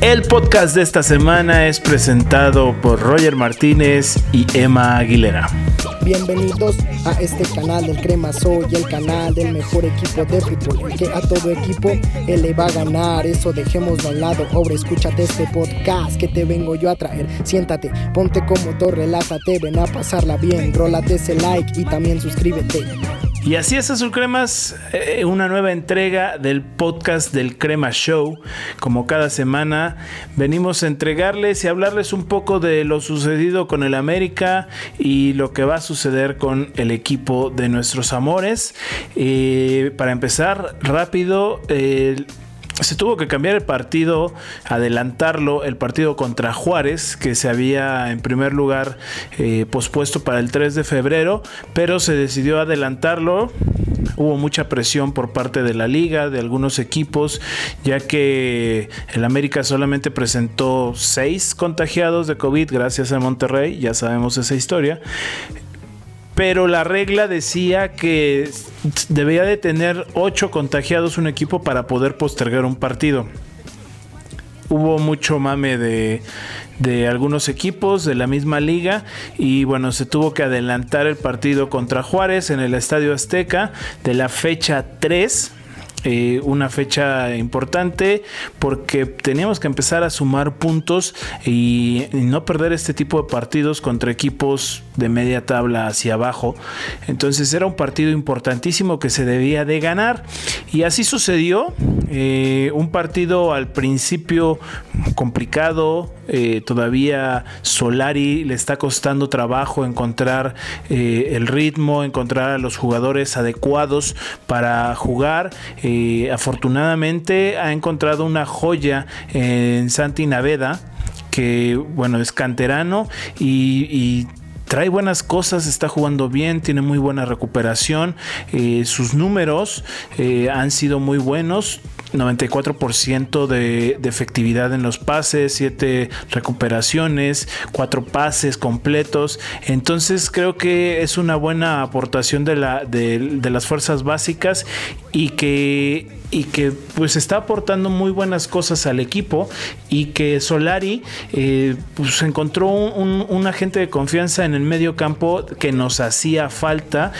El podcast de esta semana es presentado por Roger Martínez y Emma Aguilera. Bienvenidos a este canal del Crema Soy, el canal del mejor equipo de fútbol, que a todo equipo él le va a ganar. Eso dejemos de lado. Ahora escúchate este podcast que te vengo yo a traer. Siéntate, ponte cómodo, relájate, ven a pasarla bien. Rólate ese like y también suscríbete. Y así es, Azul Cremas, eh, una nueva entrega del podcast del Crema Show. Como cada semana, venimos a entregarles y hablarles un poco de lo sucedido con el América y lo que va a suceder con el equipo de nuestros amores. Eh, para empezar, rápido, se tuvo que cambiar el partido, adelantarlo, el partido contra Juárez, que se había en primer lugar eh, pospuesto para el 3 de febrero, pero se decidió adelantarlo. Hubo mucha presión por parte de la liga, de algunos equipos, ya que el América solamente presentó seis contagiados de COVID gracias a Monterrey, ya sabemos esa historia pero la regla decía que debía de tener 8 contagiados un equipo para poder postergar un partido. Hubo mucho mame de, de algunos equipos de la misma liga y bueno, se tuvo que adelantar el partido contra Juárez en el Estadio Azteca de la fecha 3 eh, una fecha importante porque teníamos que empezar a sumar puntos y, no perder este tipo de partidos contra equipos de media tabla hacia abajo. Entonces era un partido importantísimo que se debía de ganar y así sucedió. Eh, un partido al principio complicado, eh, todavía Solari le está costando trabajo encontrar el ritmo, encontrar a los jugadores adecuados para jugar. Eh, afortunadamente ha encontrado una joya en Santi Naveda que bueno es canterano y, trae buenas cosas, está jugando bien, tiene muy buena recuperación, eh, sus números eh, han sido muy buenos, 94% de, efectividad en los pases, 7 recuperaciones, 4 pases completos. Entonces creo que es una buena aportación de, la, de, las fuerzas básicas y que, y que pues está aportando muy buenas cosas al equipo y que Solari eh, pues encontró un, un agente de confianza en el medio campo que nos hacía falta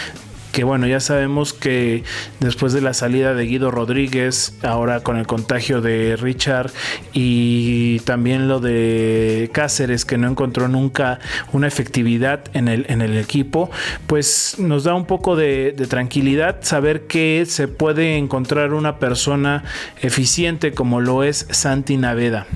que bueno, ya sabemos que después de la salida de Guido Rodríguez, ahora con el contagio de Richard y también lo de Cáceres, que no encontró nunca una efectividad en el, en el equipo, pues nos da un poco de, de tranquilidad saber que se puede encontrar una persona eficiente como lo es Santi Naveda.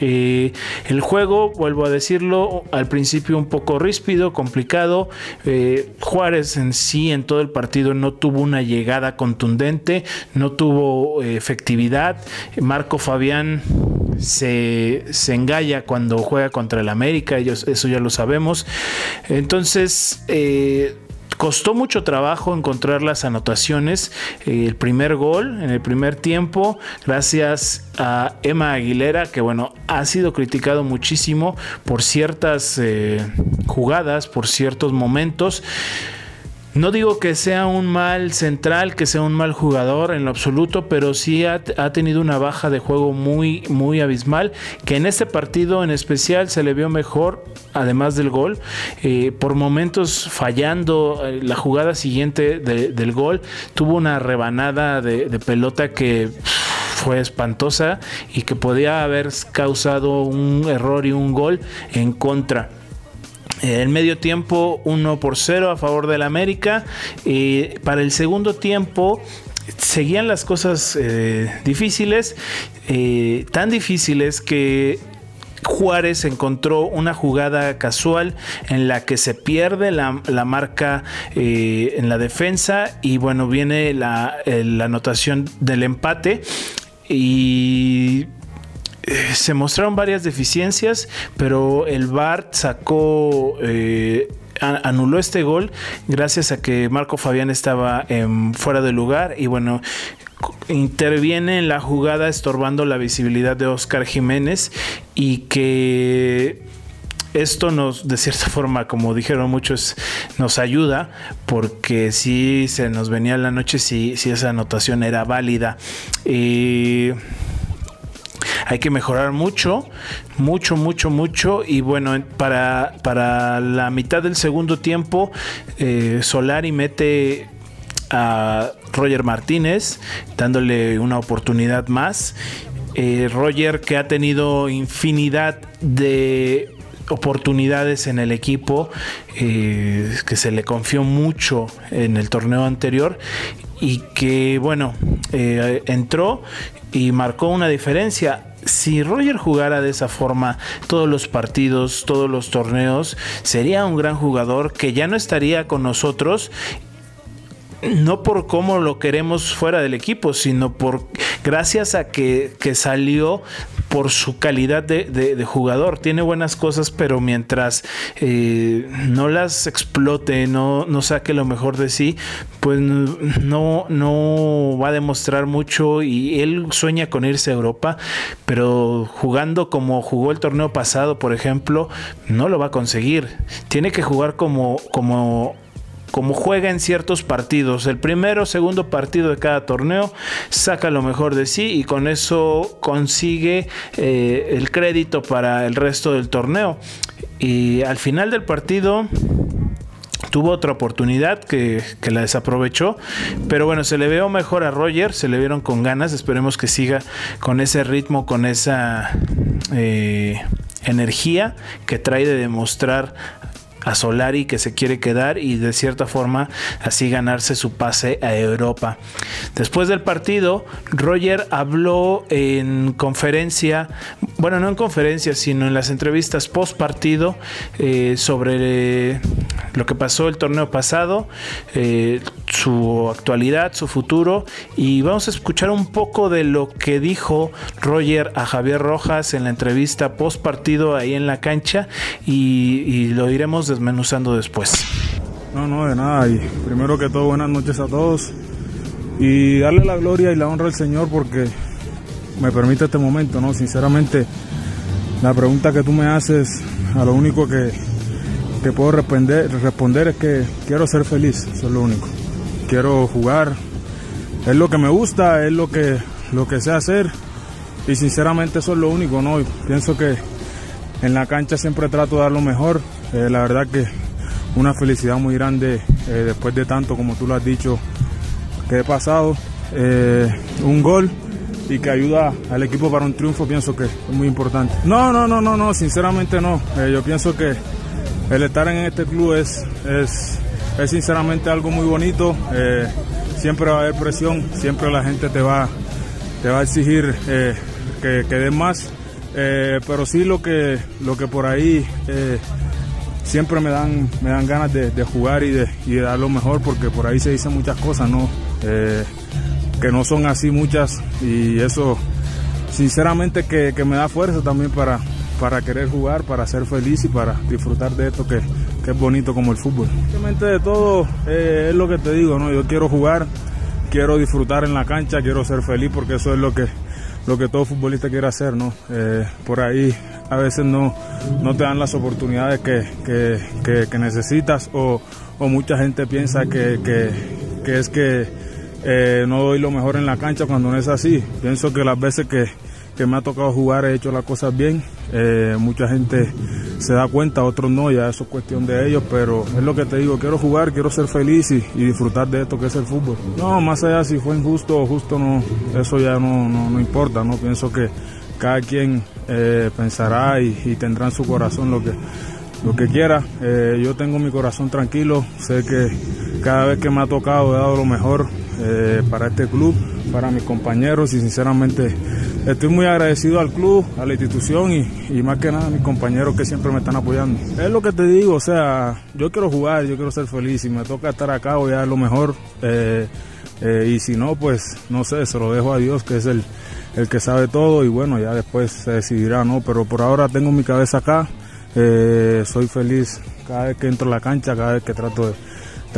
Eh, el juego, vuelvo a decirlo, al principio un poco ríspido, complicado. Eh, Juárez en sí, en todo el partido, no tuvo una llegada contundente, no tuvo eh, efectividad. Marco Fabián se, se engalla cuando juega contra el América, ellos, eso ya lo sabemos. Entonces, costó mucho trabajo encontrar las anotaciones. Eh, el primer gol en el primer tiempo, gracias a Emma Aguilera, que bueno, ha sido criticado muchísimo por ciertas eh, jugadas, por ciertos momentos. No digo que sea un mal central, que sea un mal jugador en lo absoluto, pero sí ha, tenido una baja de juego muy, muy abismal, que en este partido en especial se le vio mejor, además del gol, eh, por momentos fallando eh, la jugada siguiente del gol, tuvo una rebanada de, de pelota que fue espantosa y que podía haber causado un error y un gol en contra. El medio tiempo 1 por 0 a favor del América. y para el segundo tiempo seguían las cosas eh, difíciles, eh, tan difíciles que Juárez encontró una jugada casual en la que se pierde la, marca eh, en la defensa y bueno, viene la, la anotación del empate y eh, se mostraron varias deficiencias, pero el VAR sacó... Eh, anuló este gol gracias a que Marco Fabián estaba fuera de lugar y bueno interviene en la jugada estorbando la visibilidad de Oscar Jiménez y que esto nos, de cierta forma, como dijeron muchos, nos ayuda porque si se nos venía la noche si, esa anotación era válida. Eh, hay que mejorar mucho, mucho, mucho, mucho. Y bueno, para, para la mitad del segundo tiempo, eh, Solari mete a Roger Martínez, dándole una oportunidad más. Eh, Roger que ha tenido infinidad de oportunidades en el equipo, eh, que se le confió mucho en el torneo anterior y que bueno, eh, entró y marcó una diferencia. Si Roger jugara de esa forma todos los partidos, todos los torneos, sería un gran jugador que ya no estaría con nosotros no por cómo lo queremos fuera del equipo, sino por gracias a que, salió por su calidad de, jugador. Tiene buenas cosas, pero mientras eh, no las explote, no, no saque lo mejor de sí, pues no, no va a demostrar mucho y él sueña con irse a Europa, pero jugando como jugó el torneo pasado, por ejemplo, no lo va a conseguir. Tiene que jugar como, como como juega en ciertos partidos. El primero, segundo partido de cada torneo saca lo mejor de sí y con eso consigue eh, el crédito para el resto del torneo. Y al final del partido tuvo otra oportunidad que, la desaprovechó. Pero bueno, se le veo mejor a Roger, se le vieron con ganas. Esperemos que siga con ese ritmo, con esa eh, energía que trae de demostrar a Solari que se quiere quedar y de cierta forma así ganarse su pase a Europa. Después del partido, Roger habló en conferencia, bueno, no en conferencia, sino en las entrevistas post partido eh, sobre lo que pasó el torneo pasado, eh, su actualidad, su futuro y vamos a escuchar un poco de lo que dijo Roger a Javier Rojas en la entrevista post partido ahí en la cancha y, y lo iremos desmenuzando después. No, no, de nada. Y primero que todo, buenas noches a todos. Y darle la gloria y la honra al Señor porque me permite este momento, ¿no? Sinceramente, la pregunta que tú me haces, a lo único que, que puedo responder, responder es que quiero ser feliz, eso es lo único. Quiero jugar, es lo que me gusta, es lo que, lo que sé hacer y sinceramente eso es lo único, ¿no? pienso que en la cancha siempre trato de dar lo mejor, eh, la verdad que una felicidad muy grande eh, después de tanto, como tú lo has dicho, que he pasado. Eh, un gol y que ayuda al equipo para un triunfo, pienso que es muy importante. No, no, no, no, no, sinceramente no. yo pienso que el estar en este club es, es, es sinceramente algo muy bonito. siempre va a haber presión, siempre la gente te va, te va a exigir que, que des más. pero sí lo que, lo que por ahí siempre me dan, me dan ganas de, jugar y de, y dar lo mejor porque por ahí se dicen muchas cosas, ¿no? Eh, que no son así muchas y eso sinceramente que, me da fuerza también para, para querer jugar, para ser feliz y para disfrutar de esto que, es bonito como el fútbol. Simplemente de todo eh, es lo que te digo, ¿no? Yo quiero jugar, quiero disfrutar en la cancha, quiero ser feliz porque eso es lo que, lo que todo futbolista quiere hacer, ¿no? Eh, por ahí a veces no, no te dan las oportunidades que, necesitas o, mucha gente piensa que, es que eh, no doy lo mejor en la cancha cuando no es así. Pienso que las veces que, me ha tocado jugar he hecho las cosas bien. Eh, mucha gente se da cuenta, otros no, ya eso es cuestión de ellos, pero es lo que te digo, quiero jugar, quiero ser feliz y, disfrutar de esto que es el fútbol. No, más allá si fue injusto o justo, no, eso ya no, no, no importa, no pienso que cada quien eh, pensará y, tendrá en su corazón lo que, lo que quiera. Eh, yo tengo mi corazón tranquilo, sé que cada vez que me ha tocado he dado lo mejor para este club, para mis compañeros y sinceramente estoy muy agradecido al club, a la institución y, más que nada a mis compañeros que siempre me están apoyando. Es lo que te digo, o sea, yo quiero jugar, yo quiero ser feliz y me toca estar acá voy a dar lo mejor y si no, pues no sé, se lo dejo a Dios que es el el que sabe todo y bueno, ya después se decidirá, ¿no? Pero por ahora tengo mi cabeza acá, eh, soy feliz cada vez que entro a la cancha, cada vez que trato de,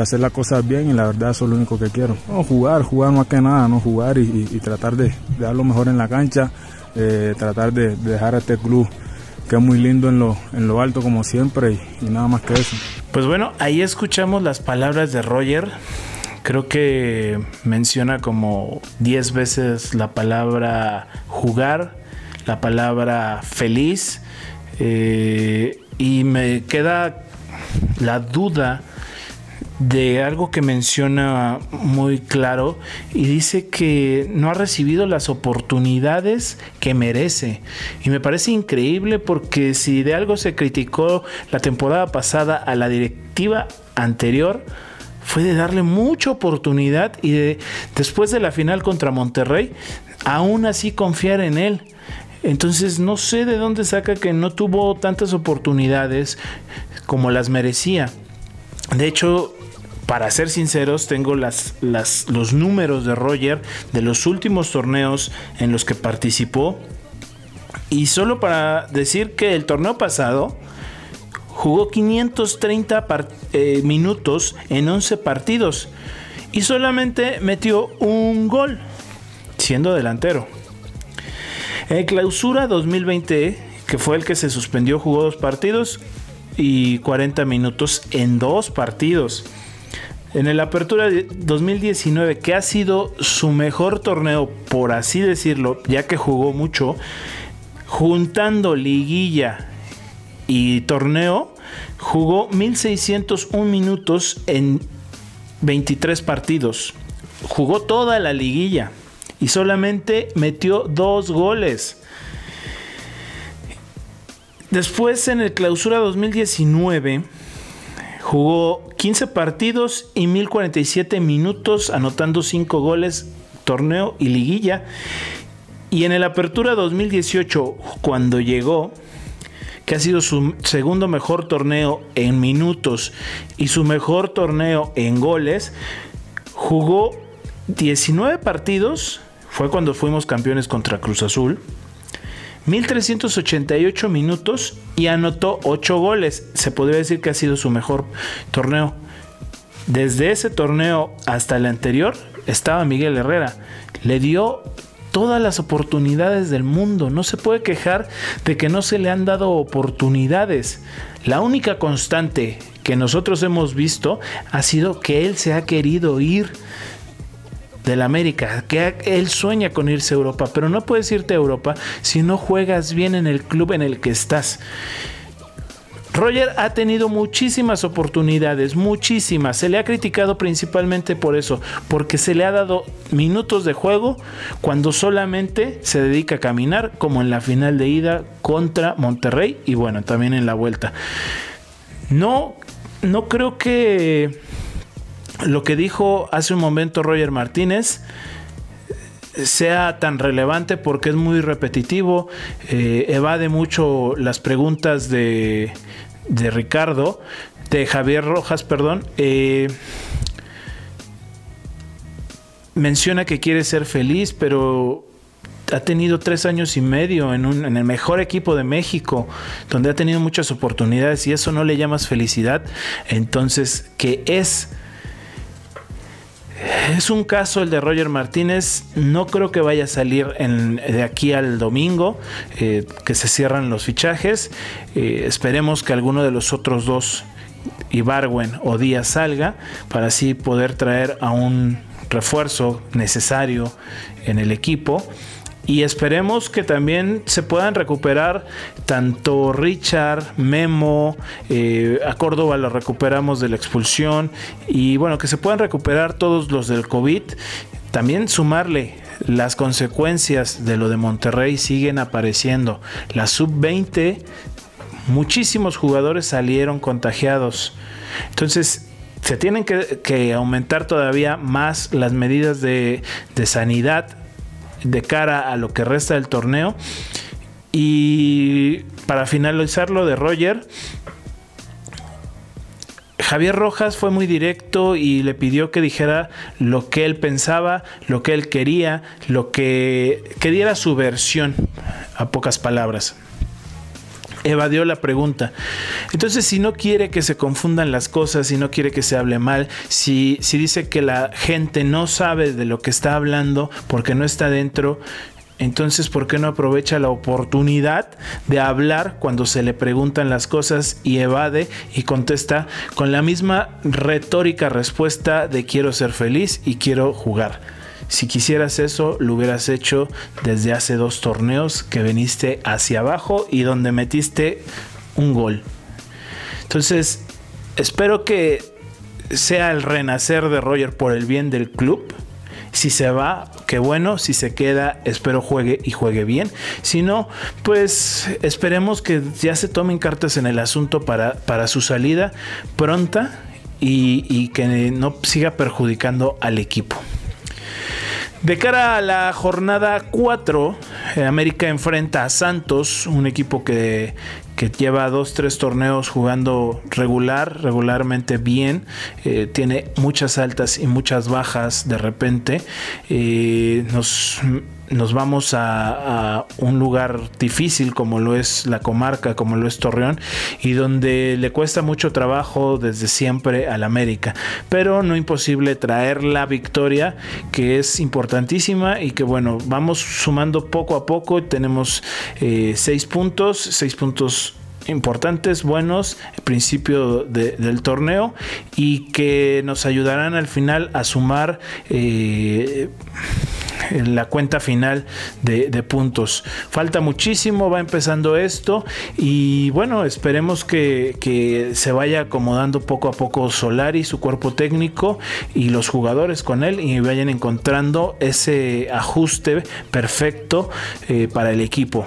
hacer las cosas bien y la verdad eso es lo único que quiero. No, jugar, jugar más que nada, ¿no? Jugar y, tratar de, dar lo mejor en la cancha, eh, tratar de, dejar a este club que es muy lindo en lo, en lo alto como siempre y, y nada más que eso. Pues bueno, ahí escuchamos las palabras de Roger creo que menciona como 10 veces la palabra jugar, la palabra feliz eh, y me queda la duda de algo que menciona muy claro y dice que no ha recibido las oportunidades que merece. Y me parece increíble porque si de algo se criticó la temporada pasada a la directiva anterior, fue de darle mucha oportunidad y de, después de la final contra Monterrey, aún así confiar en él. Entonces no sé de dónde saca que no tuvo tantas oportunidades como las merecía. De hecho, para ser sinceros, tengo los números de Roger de los últimos torneos en los que participó. Y solo para decir que el torneo pasado jugó 530 eh, minutos en 11 partidos y solamente metió un gol, siendo delantero. En clausura 2020, que fue el que se suspendió, jugó dos partidos y 40 minutos en dos partidos. En el Apertura 2019, que ha sido su mejor torneo, por así decirlo, ya que jugó mucho, juntando liguilla y torneo, jugó 1601 minutos en 23 partidos. Jugó toda la liguilla y solamente metió dos goles. Después en el clausura 2019 jugó 15 partidos y 1047 minutos anotando 5 goles, torneo y liguilla. Y en el apertura 2018 cuando llegó que ha sido su segundo mejor torneo en minutos y su mejor torneo en goles, jugó 19 partidos, fue cuando fuimos campeones contra Cruz Azul, 1388 minutos y anotó 8 goles. Se podría decir que ha sido su mejor torneo. Desde ese torneo hasta el anterior estaba Miguel Herrera. Le dio todas las oportunidades del mundo. No se puede quejar de que no se le han dado oportunidades. La única constante que nosotros hemos visto ha sido que él se ha querido ir del América, que él sueña con irse a Europa, pero no puedes irte a Europa si no juegas bien en el club en el que estás. Roger ha tenido muchísimas oportunidades, muchísimas. Se le ha criticado principalmente por eso, porque se le ha dado minutos de juego cuando solamente se dedica a caminar, como en la final de ida contra Monterrey y bueno, también en la vuelta. No, no creo que lo que dijo hace un momento Roger Martínez sea tan relevante porque es muy repetitivo, eh, evade mucho las preguntas de, de Ricardo, de Javier Rojas, perdón, eh, menciona que quiere ser feliz, pero ha tenido tres años y medio en, un, en, el mejor equipo de México, donde ha tenido muchas oportunidades y eso no le llamas felicidad. Entonces, ¿qué es? Es un caso el de Roger Martínez. No creo que vaya a salir de aquí al domingo, eh, que se cierran los fichajes. Eh, esperemos que alguno de los otros dos, Ibarwen o Díaz, salga para así poder traer a un refuerzo necesario en el equipo y esperemos que también se puedan recuperar tanto Richard, Memo, eh, a Córdoba lo recuperamos de la expulsión y bueno, que se puedan recuperar todos los del COVID. También sumarle las consecuencias de lo de Monterrey siguen apareciendo. La sub-20, muchísimos jugadores salieron contagiados. Entonces, se tienen que, aumentar todavía más las medidas de, de sanidad de cara a lo que resta del torneo. Y para finalizar lo de Roger, Javier Rojas fue muy directo y le pidió que dijera lo que él pensaba, lo que él quería, lo que, que diera su versión, a pocas palabras evadió la pregunta. Entonces, si no quiere que se confundan las cosas, si no quiere que se hable mal, si, si dice que la gente no sabe de lo que está hablando porque no está dentro, entonces, ¿por qué no aprovecha la oportunidad de hablar cuando se le preguntan las cosas y evade y contesta con la misma retórica respuesta de quiero ser feliz y quiero jugar? Si quisieras eso, lo hubieras hecho desde hace dos torneos que veniste hacia abajo y donde metiste un gol. Entonces, espero que sea el renacer de Roger por el bien del club. Si se va, qué bueno. Si se queda, espero juegue y juegue bien. Si no, pues esperemos que ya se tomen cartas en el asunto para, para su salida pronta y, que no siga perjudicando al equipo. De cara a la jornada 4, eh, América enfrenta a Santos, un equipo que, que lleva dos, tres torneos jugando regular, regularmente bien. Eh, tiene muchas altas y muchas bajas de repente. Eh, nos nos vamos a, un lugar difícil como lo es la comarca, como lo es Torreón, y donde le cuesta mucho trabajo desde siempre al América, pero no imposible traer la victoria que es importantísima y que bueno, vamos sumando poco a poco, tenemos eh, seis puntos, seis puntos importantes, buenos, principio del torneo y que nos ayudarán al final a sumar eh, la cuenta final de, puntos. Falta muchísimo, va empezando esto y bueno, esperemos que, que, se vaya acomodando poco a poco Solari, su cuerpo técnico y los jugadores con él y vayan encontrando ese ajuste perfecto eh, para el equipo.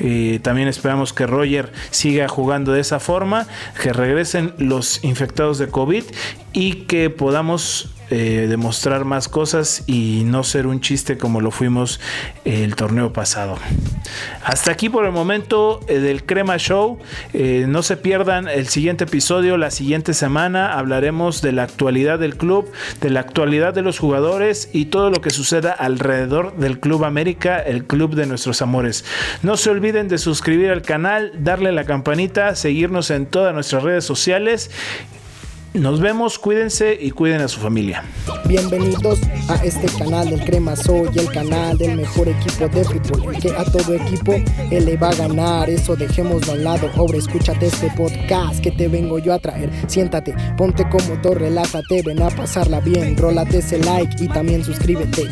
Eh, también esperamos que Roger siga jugando de esa forma, que regresen los infectados de COVID y que podamos eh, demostrar más cosas y no ser un chiste como lo fuimos el torneo pasado. Hasta aquí por el momento eh, del Crema Show. Eh, no se pierdan el siguiente episodio. La siguiente semana hablaremos de la actualidad del club, de la actualidad de los jugadores y todo lo que suceda alrededor del Club América, el club de nuestros amores. No se olviden de suscribir al canal, darle la campanita, seguirnos en todas nuestras redes sociales nos vemos, cuídense y cuiden a su familia. Bienvenidos a este canal del Crema Soy, el canal del mejor equipo de fútbol, que a todo equipo le va a ganar. Eso dejemos de lado. Ahora escúchate este podcast que te vengo yo a traer. Siéntate, ponte cómodo, relájate, ven a pasarla bien. Rólate ese like y también suscríbete.